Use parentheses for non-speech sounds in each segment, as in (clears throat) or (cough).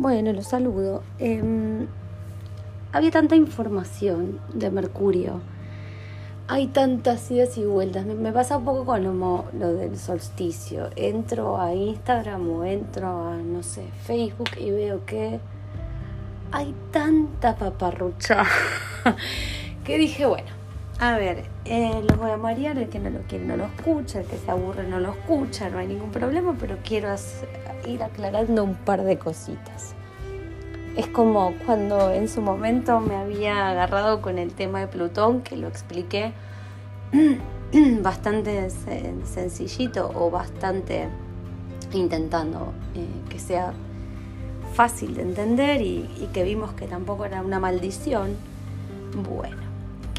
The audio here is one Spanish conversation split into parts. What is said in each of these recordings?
Bueno, los saludo. Em, había tanta información de Mercurio. Hay tantas idas y vueltas. Me, pasa un poco con lo, lo, del solsticio. Entro a Instagram o entro a, no sé, Facebook y veo que hay tanta paparrucha (laughs) que dije, bueno, a ver, eh, los voy a marear, el que no lo quiere no lo escucha, el que se aburre no lo escucha, no hay ningún problema, pero quiero ir aclarando un par de cositas. Es como cuando en su momento me había agarrado con el tema de Plutón, que lo expliqué (clears throat) bastante sencillito o bastante intentando eh, que sea fácil de entender y que vimos que tampoco era una maldición. Bueno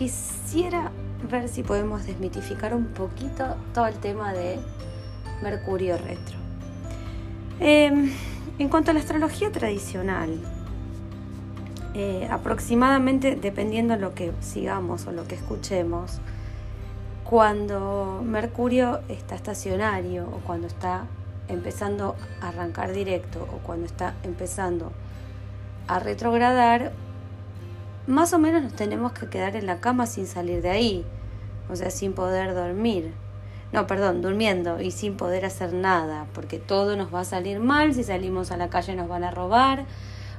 quisiera ver si podemos desmitificar un poquito todo el tema de Mercurio retro. Em, en cuanto a la astrología tradicional, eh, aproximadamente, dependiendo de lo que sigamos o lo que escuchemos, cuando Mercurio está estacionario o cuando está empezando a arrancar directo o cuando está empezando a retrogradar, más o menos nos tenemos que quedar en la cama sin salir de ahí, o sea, sin poder dormir. No, perdón, durmiendo y sin poder hacer nada, porque todo nos va a salir mal, si salimos a la calle nos van a robar,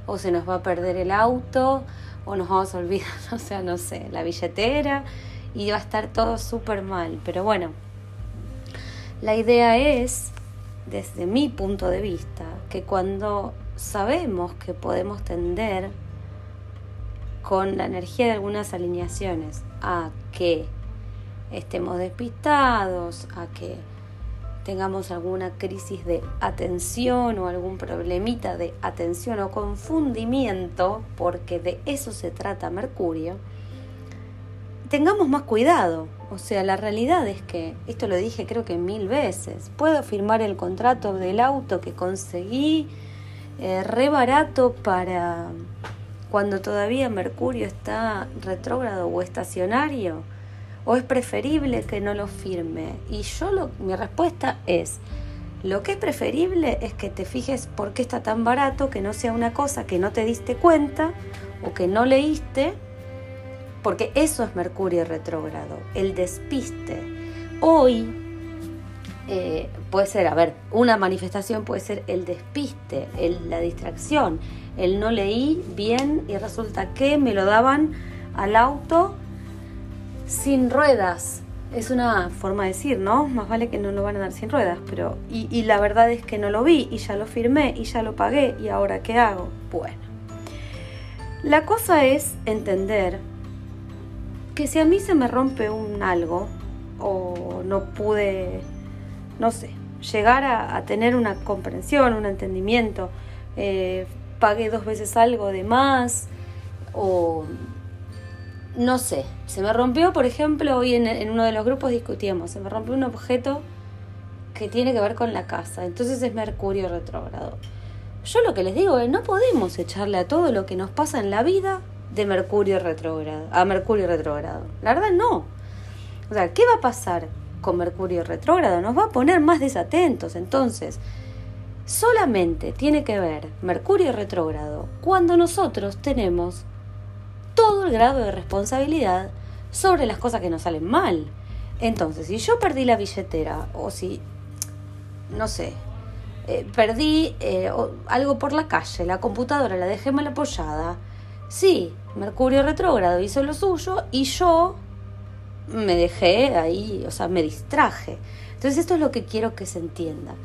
o se nos va a perder el auto, o nos vamos a olvidar, (laughs) o sea, no sé, la billetera, y va a estar todo súper mal. Pero bueno, la idea es, desde mi punto de vista, que cuando sabemos que podemos tender con la energía de algunas alineaciones a que estemos despistados, a que tengamos alguna crisis de atención o algún problemita de atención o confundimiento, porque de eso se trata Mercurio, tengamos más cuidado. O sea, la realidad es que, esto lo dije creo que mil veces, puedo firmar el contrato del auto que conseguí eh, re barato para cuando todavía Mercurio está retrógrado o estacionario? ¿O es preferible que no lo firme? Y yo mi respuesta es, lo que es preferible es que te fijes por qué está tan barato, que no sea una cosa que no te diste cuenta o que no leíste, porque eso es Mercurio retrógrado, el despiste. Hoy eh, puede ser, a ver, una manifestación puede ser el despiste, la distracción, el no leí bien y resulta que me lo daban al auto sin ruedas. Es una forma de decir, ¿no? Más vale que no lo van a dar sin ruedas, pero... Y, y la verdad es que no lo vi y ya lo firmé y ya lo pagué y ahora ¿qué hago? Bueno. La cosa es entender que si a mí se me rompe un algo o no pude, no sé, llegar a, tener una comprensión, un entendimiento, eh, pagué dos veces algo de más o no sé, se me rompió, por ejemplo, hoy en, uno de los grupos discutíamos, se me rompió un objeto que tiene que ver con la casa, entonces es Mercurio retrógrado. Yo lo que les digo es, no podemos echarle a todo lo que nos pasa en la vida de Mercurio retrógrado, a Mercurio retrógrado. La verdad no. O sea, ¿qué va a pasar con Mercurio retrógrado? Nos va a poner más desatentos. Entonces, solamente tiene que ver Mercurio retrógrado cuando nosotros tenemos todo el grado de responsabilidad sobre las cosas que nos salen mal. Entonces, si yo perdí la billetera o si, no sé, eh, perdí eh, algo por la calle, la computadora la dejé mal apoyada, sí, Mercurio retrógrado hizo lo suyo y yo me dejé ahí, o sea, me distraje. Entonces esto es lo que quiero que se entienda.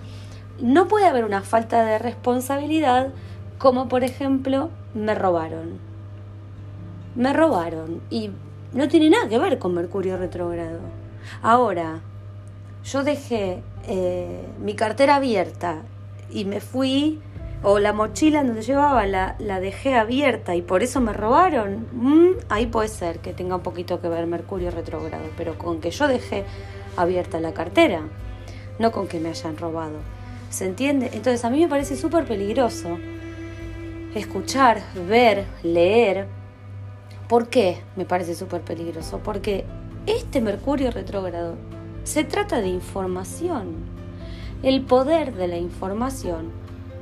No puede haber una falta de responsabilidad como por ejemplo me robaron. Me robaron y no tiene nada que ver con Mercurio retrógrado. Ahora, yo dejé eh, mi cartera abierta y me fui, o la mochila donde llevaba la, la dejé abierta y por eso me robaron, mm, ahí puede ser que tenga un poquito que ver Mercurio retrógrado, pero con que yo dejé abierta la cartera, no con que me hayan robado. ¿Se entiende? Entonces a mí me parece súper peligroso escuchar, ver, leer. ¿Por qué me parece súper peligroso? Porque este Mercurio retrógrado se trata de información. El poder de la información,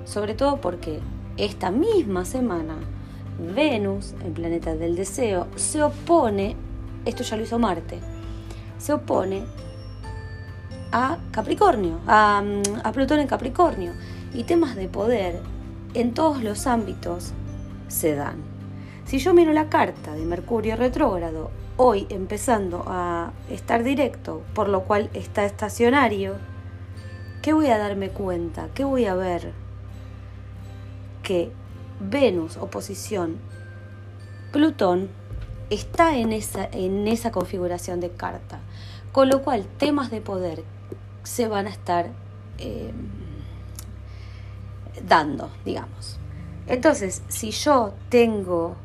sobre todo porque esta misma semana, Venus, el planeta del deseo, se opone, esto ya lo hizo Marte, se opone a Capricornio, a, Plutón en Capricornio. Y temas de poder en todos los ámbitos se dan. Si yo miro la carta de Mercurio retrógrado, hoy empezando a estar directo, por lo cual está estacionario, ¿qué voy a darme cuenta? ¿Qué voy a ver? Que Venus, oposición, Plutón, está en esa, en esa configuración de carta. Con lo cual, temas de poder se van a estar eh, dando, digamos. Entonces, si yo tengo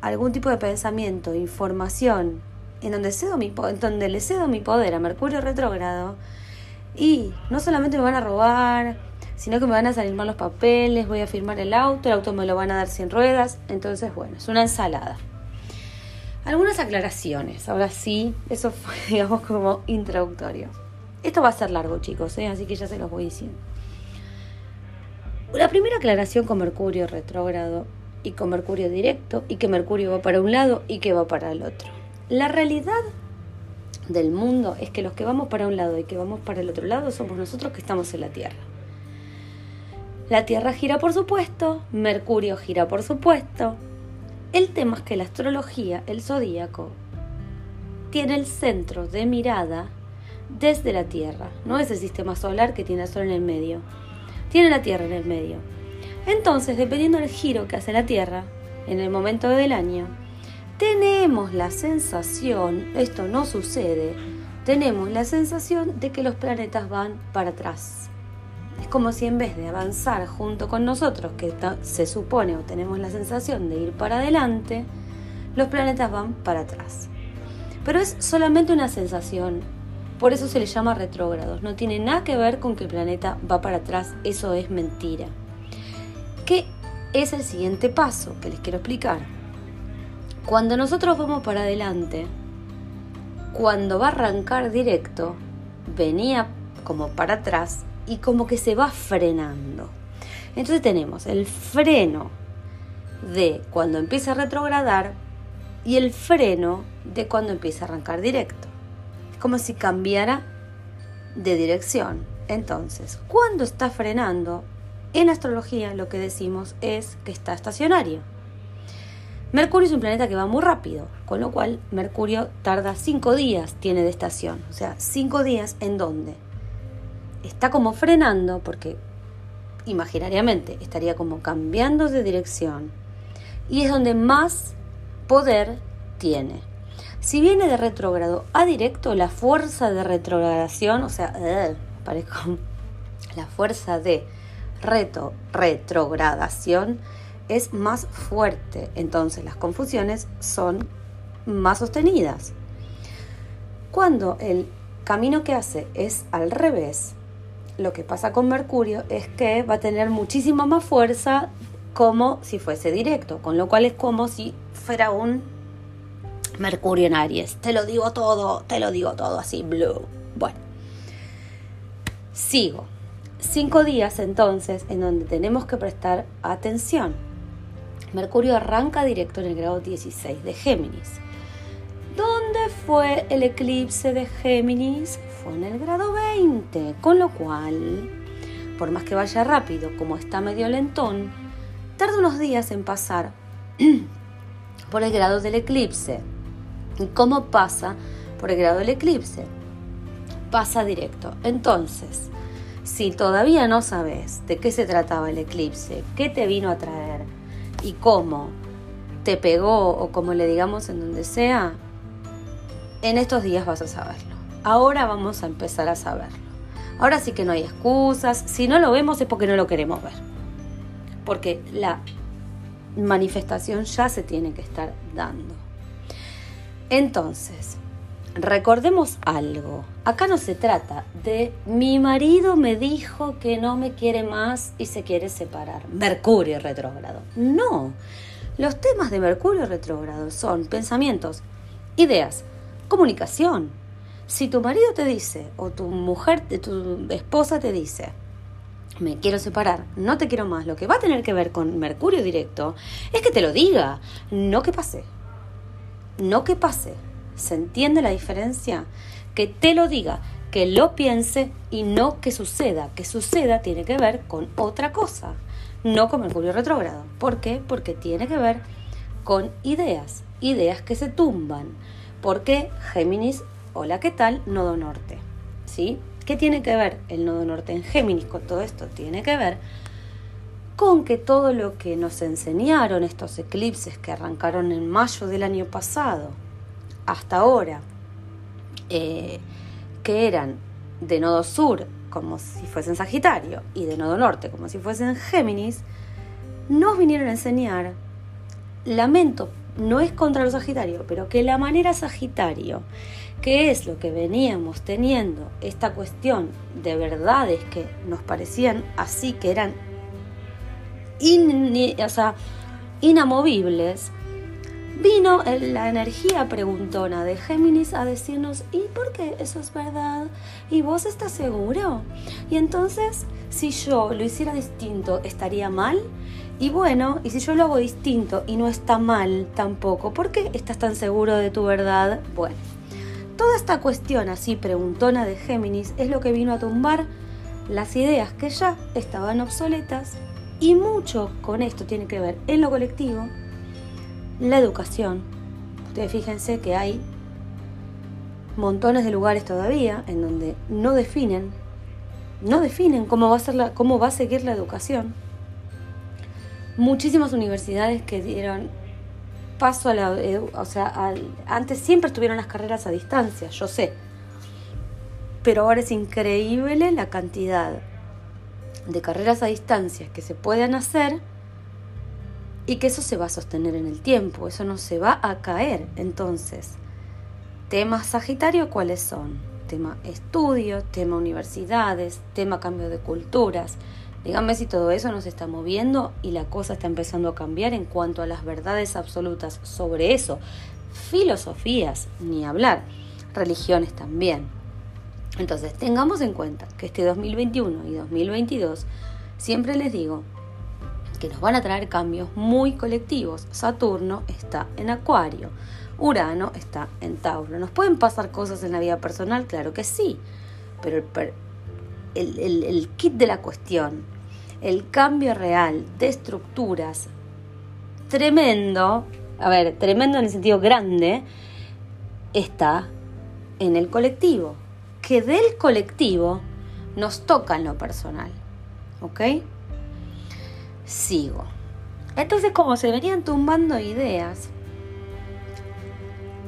algún tipo de pensamiento, información, en donde, cedo mi, en donde le cedo mi poder a Mercurio retrógrado, y no solamente me van a robar, sino que me van a salir mal los papeles, voy a firmar el auto, el auto me lo van a dar sin ruedas, entonces bueno, es una ensalada. Algunas aclaraciones, ahora sí, eso fue (laughs) digamos como introductorio. Esto va a ser largo chicos, ¿eh? así que ya se los voy diciendo. La primera aclaración con Mercurio retrógrado y con Mercurio directo y que Mercurio va para un lado y que va para el otro. La realidad del mundo es que los que vamos para un lado y que vamos para el otro lado somos nosotros que estamos en la Tierra. La Tierra gira por supuesto, Mercurio gira por supuesto. El tema es que la astrología, el zodíaco, tiene el centro de mirada desde la Tierra. No es el sistema solar que tiene el Sol en el medio. Tiene la Tierra en el medio. Entonces, dependiendo del giro que hace la Tierra en el momento del año, tenemos la sensación, esto no sucede, tenemos la sensación de que los planetas van para atrás. Es como si en vez de avanzar junto con nosotros, que se supone o tenemos la sensación de ir para adelante, los planetas van para atrás. Pero es solamente una sensación, por eso se le llama retrógrados. No tiene nada que ver con que el planeta va para atrás, eso es mentira. ¿Qué es el siguiente paso que les quiero explicar? Cuando nosotros vamos para adelante, cuando va a arrancar directo, venía como para atrás y como que se va frenando. Entonces tenemos el freno de cuando empieza a retrogradar y el freno de cuando empieza a arrancar directo. Es como si cambiara de dirección. Entonces, cuando está frenando, en astrología lo que decimos es que está estacionario. Mercurio es un planeta que va muy rápido, con lo cual Mercurio tarda cinco días, tiene de estación. O sea, cinco días en donde está como frenando, porque imaginariamente estaría como cambiando de dirección, y es donde más poder tiene. Si viene de retrógrado a directo, la fuerza de retrogradación, o sea, parezco (laughs) la fuerza de reto, retrogradación es más fuerte, entonces las confusiones son más sostenidas. Cuando el camino que hace es al revés, lo que pasa con Mercurio es que va a tener muchísima más fuerza como si fuese directo, con lo cual es como si fuera un Mercurio en Aries. Te lo digo todo, te lo digo todo así, blue. Bueno, sigo. Cinco días entonces en donde tenemos que prestar atención. Mercurio arranca directo en el grado 16 de Géminis. ¿Dónde fue el eclipse de Géminis? Fue en el grado 20, con lo cual, por más que vaya rápido, como está medio lentón, tarda unos días en pasar (clears throat) por el grado del eclipse. ¿Y cómo pasa por el grado del eclipse? Pasa directo. Entonces, si todavía no sabes de qué se trataba el eclipse, qué te vino a traer y cómo te pegó o como le digamos en donde sea, en estos días vas a saberlo. Ahora vamos a empezar a saberlo. Ahora sí que no hay excusas. Si no lo vemos es porque no lo queremos ver. Porque la manifestación ya se tiene que estar dando. Entonces, recordemos algo. Acá no se trata de mi marido me dijo que no me quiere más y se quiere separar. Mercurio retrógrado. No. Los temas de Mercurio retrógrado son pensamientos, ideas, comunicación. Si tu marido te dice o tu mujer, tu esposa te dice, me quiero separar, no te quiero más, lo que va a tener que ver con Mercurio directo es que te lo diga, no que pase. No que pase. ¿Se entiende la diferencia? Que te lo diga, que lo piense y no que suceda. Que suceda tiene que ver con otra cosa, no con Mercurio retrógrado. ¿Por qué? Porque tiene que ver con ideas, ideas que se tumban. Porque Géminis, hola, ¿qué tal? Nodo norte. ¿Sí? ¿Qué tiene que ver el nodo norte en Géminis con todo esto? Tiene que ver con que todo lo que nos enseñaron estos eclipses que arrancaron en mayo del año pasado hasta ahora, eh, que eran de nodo sur como si fuesen Sagitario y de nodo norte como si fuesen Géminis, nos vinieron a enseñar, lamento, no es contra los Sagitario, pero que la manera Sagitario ¿Qué es lo que veníamos teniendo? Esta cuestión de verdades que nos parecían así, que eran inamovibles, vino la energía preguntona de Géminis a decirnos, ¿y por qué eso es verdad? ¿Y vos estás seguro? Y entonces, si yo lo hiciera distinto, ¿estaría mal? Y bueno, y si yo lo hago distinto y no está mal tampoco, ¿por qué estás tan seguro de tu verdad? Bueno. Toda esta cuestión así preguntona de Géminis es lo que vino a tumbar las ideas que ya estaban obsoletas y mucho con esto tiene que ver en lo colectivo la educación. Ustedes fíjense que hay montones de lugares todavía en donde no definen, no definen cómo va a, ser la, cómo va a seguir la educación. Muchísimas universidades que dieron paso a la... O sea, antes siempre estuvieron las carreras a distancia, yo sé. Pero ahora es increíble la cantidad de carreras a distancia que se pueden hacer y que eso se va a sostener en el tiempo, eso no se va a caer. Entonces, temas Sagitario, ¿cuáles son? Tema estudio, tema universidades, tema cambio de culturas, Díganme si todo eso nos está moviendo y la cosa está empezando a cambiar en cuanto a las verdades absolutas sobre eso. Filosofías, ni hablar. Religiones también. Entonces, tengamos en cuenta que este 2021 y 2022, siempre les digo que nos van a traer cambios muy colectivos. Saturno está en Acuario, Urano está en Tauro. ¿Nos pueden pasar cosas en la vida personal? Claro que sí, pero el, el kit de la cuestión el cambio real de estructuras tremendo, a ver, tremendo en el sentido grande, está en el colectivo, que del colectivo nos toca en lo personal. ¿Ok? Sigo. Entonces, como se venían tumbando ideas,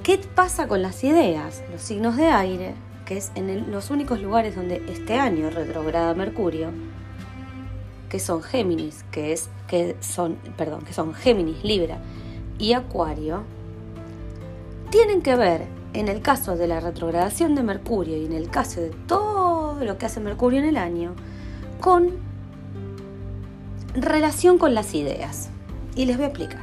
¿qué pasa con las ideas? Los signos de aire, que es en los únicos lugares donde este año retrograda Mercurio, que son Géminis, que es que son, perdón, que son Géminis, Libra y Acuario, tienen que ver en el caso de la retrogradación de Mercurio y en el caso de todo lo que hace Mercurio en el año con relación con las ideas. Y les voy a explicar.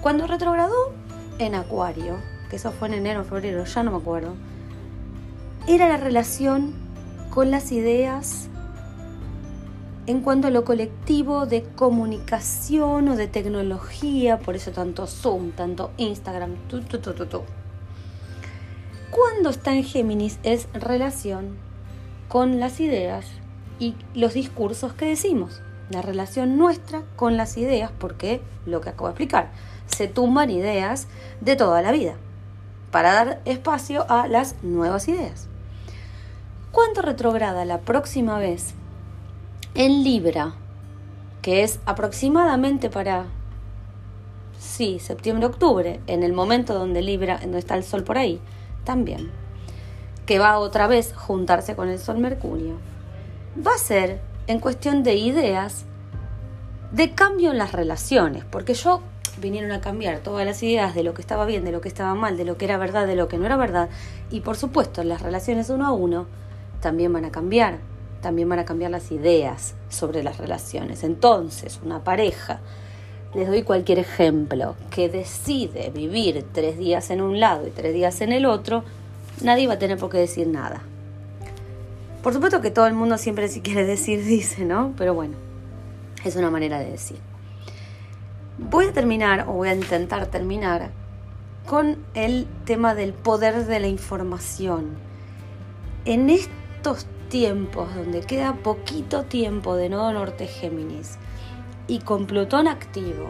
Cuando retrogradó en Acuario, que eso fue en enero o febrero, ya no me acuerdo, era la relación con las ideas en cuanto a lo colectivo de comunicación o de tecnología, por eso tanto Zoom, tanto Instagram, tu, tu, tu, tu, Cuando está en Géminis es relación con las ideas y los discursos que decimos. La relación nuestra con las ideas, porque lo que acabo de explicar, se tumban ideas de toda la vida para dar espacio a las nuevas ideas. ¿Cuánto retrograda la próxima vez en Libra, que es aproximadamente para, sí, septiembre-octubre, en el momento donde Libra, no está el Sol por ahí, también, que va otra vez juntarse con el Sol Mercurio, va a ser en cuestión de ideas de cambio en las relaciones, porque yo vinieron a cambiar todas las ideas de lo que estaba bien, de lo que estaba mal, de lo que era verdad, de lo que no era verdad, y por supuesto las relaciones uno a uno también van a cambiar también van a cambiar las ideas sobre las relaciones. Entonces, una pareja, les doy cualquier ejemplo, que decide vivir tres días en un lado y tres días en el otro, nadie va a tener por qué decir nada. Por supuesto que todo el mundo siempre si quiere decir dice, ¿no? Pero bueno, es una manera de decir. Voy a terminar, o voy a intentar terminar, con el tema del poder de la información. En estos tiempos donde queda poquito tiempo de nodo norte Géminis y con Plutón activo,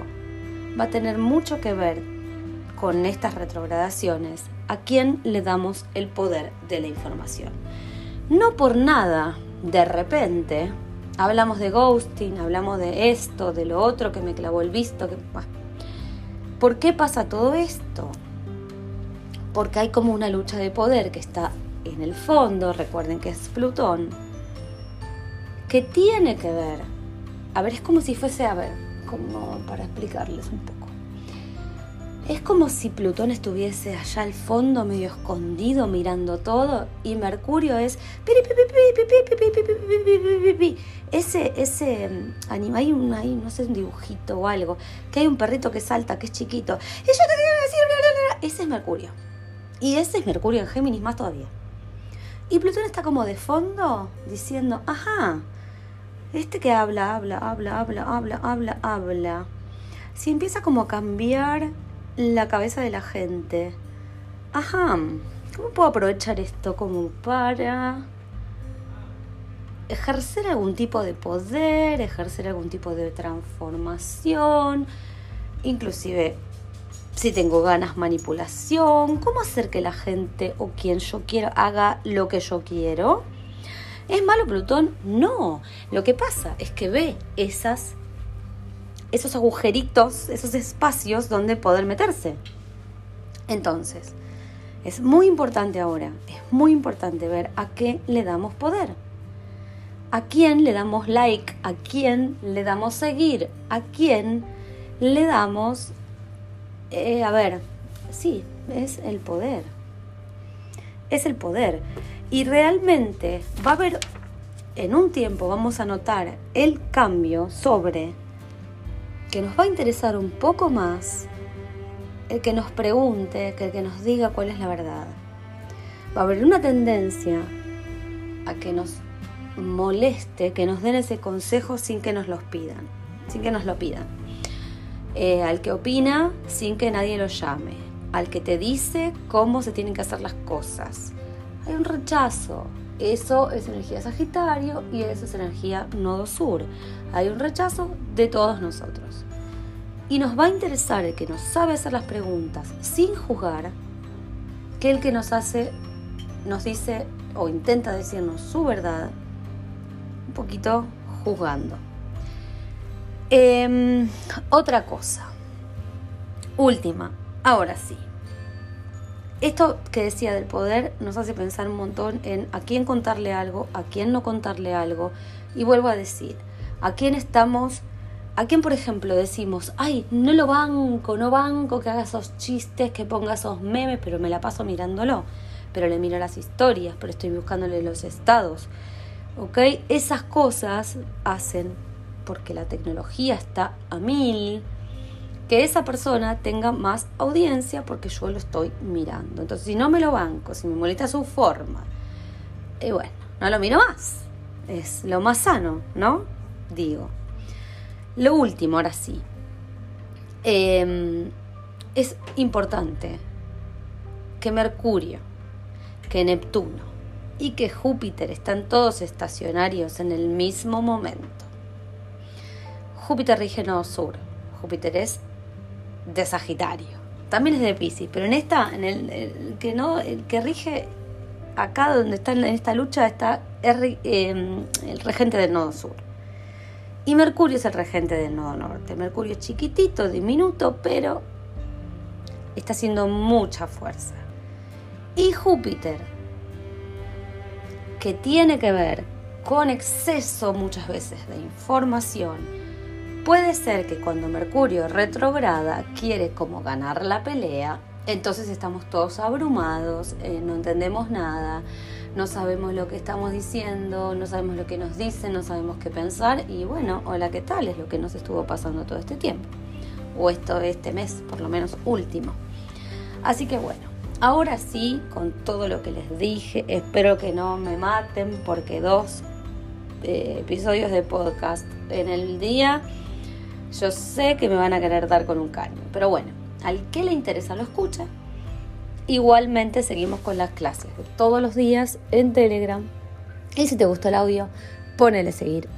va a tener mucho que ver con estas retrogradaciones a quién le damos el poder de la información. No por nada, de repente, hablamos de ghosting, hablamos de esto, de lo otro que me clavó el visto. Que... ¿Por qué pasa todo esto? Porque hay como una lucha de poder que está en el fondo, recuerden que es Plutón, que tiene que ver, a ver, es como si fuese, a ver, como para explicarles un poco. Es como si Plutón estuviese allá al fondo, medio escondido, mirando todo, y Mercurio es ese, ese anima, hay un, hay, no sé, un dibujito o algo, que hay un perrito que salta, que es chiquito. Y yo te quiero ese es Mercurio. Y ese es Mercurio en Géminis más todavía. Y Plutón está como de fondo diciendo, ajá, este que habla, habla, habla, habla, habla, habla, habla. Si empieza como a cambiar la cabeza de la gente, ajá, ¿cómo puedo aprovechar esto como para ejercer algún tipo de poder, ejercer algún tipo de transformación, inclusive si tengo ganas, manipulación, cómo hacer que la gente o quien yo quiero haga lo que yo quiero. ¿Es malo Plutón? No. Lo que pasa es que ve esas, esos agujeritos, esos espacios donde poder meterse. Entonces, es muy importante ahora, es muy importante ver a qué le damos poder. A quién le damos like, a quién le damos seguir, a quién le damos eh, a ver, sí, es el poder. Es el poder. Y realmente va a haber, en un tiempo vamos a notar el cambio sobre que nos va a interesar un poco más el que nos pregunte, que el que nos diga cuál es la verdad. Va a haber una tendencia a que nos moleste, que nos den ese consejo sin que nos los pidan, sin que nos lo pidan. Eh, al que opina sin que nadie lo llame, al que te dice cómo se tienen que hacer las cosas. Hay un rechazo. Eso es energía Sagitario y eso es energía Nodo Sur. Hay un rechazo de todos nosotros. Y nos va a interesar el que nos sabe hacer las preguntas sin juzgar que el que nos hace, nos dice o intenta decirnos su verdad un poquito juzgando. Em, otra cosa. Última. Ahora sí. Esto que decía del poder nos hace pensar un montón en a quién contarle algo, a quién no contarle algo. Y vuelvo a decir, a quién estamos, a quién por ejemplo decimos, ay, no lo banco, no banco que haga esos chistes, que ponga esos memes, pero me la paso mirándolo. Pero le miro las historias, pero estoy buscándole los estados. ¿Ok? Esas cosas hacen porque la tecnología está a mil, que esa persona tenga más audiencia porque yo lo estoy mirando. Entonces, si no me lo banco, si me molesta su forma, y bueno, no lo miro más. Es lo más sano, ¿no? Digo. Lo último, ahora sí. Em, es importante que Mercurio, que Neptuno y que Júpiter están todos estacionarios en el mismo momento. Júpiter rige nodo sur. Júpiter es de Sagitario. También es de Pisces, pero en esta, en el, que no, el que rige acá donde está en esta lucha está el, em, el regente del nodo sur. Y Mercurio es el regente del nodo norte. Mercurio es chiquitito, diminuto, pero está haciendo mucha fuerza. Y Júpiter, que tiene que ver con exceso muchas veces de información, Puede ser que cuando Mercurio retrograda quiere como ganar la pelea, entonces estamos todos abrumados, eh, no entendemos nada, no sabemos lo que estamos diciendo, no sabemos lo que nos dicen, no sabemos qué pensar y bueno, hola, ¿qué tal? Es lo que nos estuvo pasando todo este tiempo, o esto este mes, por lo menos último. Así que bueno, Ahora sí, con todo lo que les dije, espero que no me maten porque dos eh, episodios de podcast en el día, yo sé que me van a querer dar con un caño. Pero bueno, al que le interesa lo escucha. Igualmente seguimos con las clases de todos los días en Telegram. Y si te gustó el audio, ponele seguir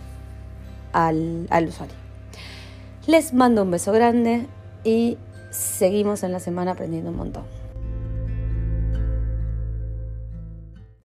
al, al usuario. Les mando un beso grande y seguimos en la semana aprendiendo un montón.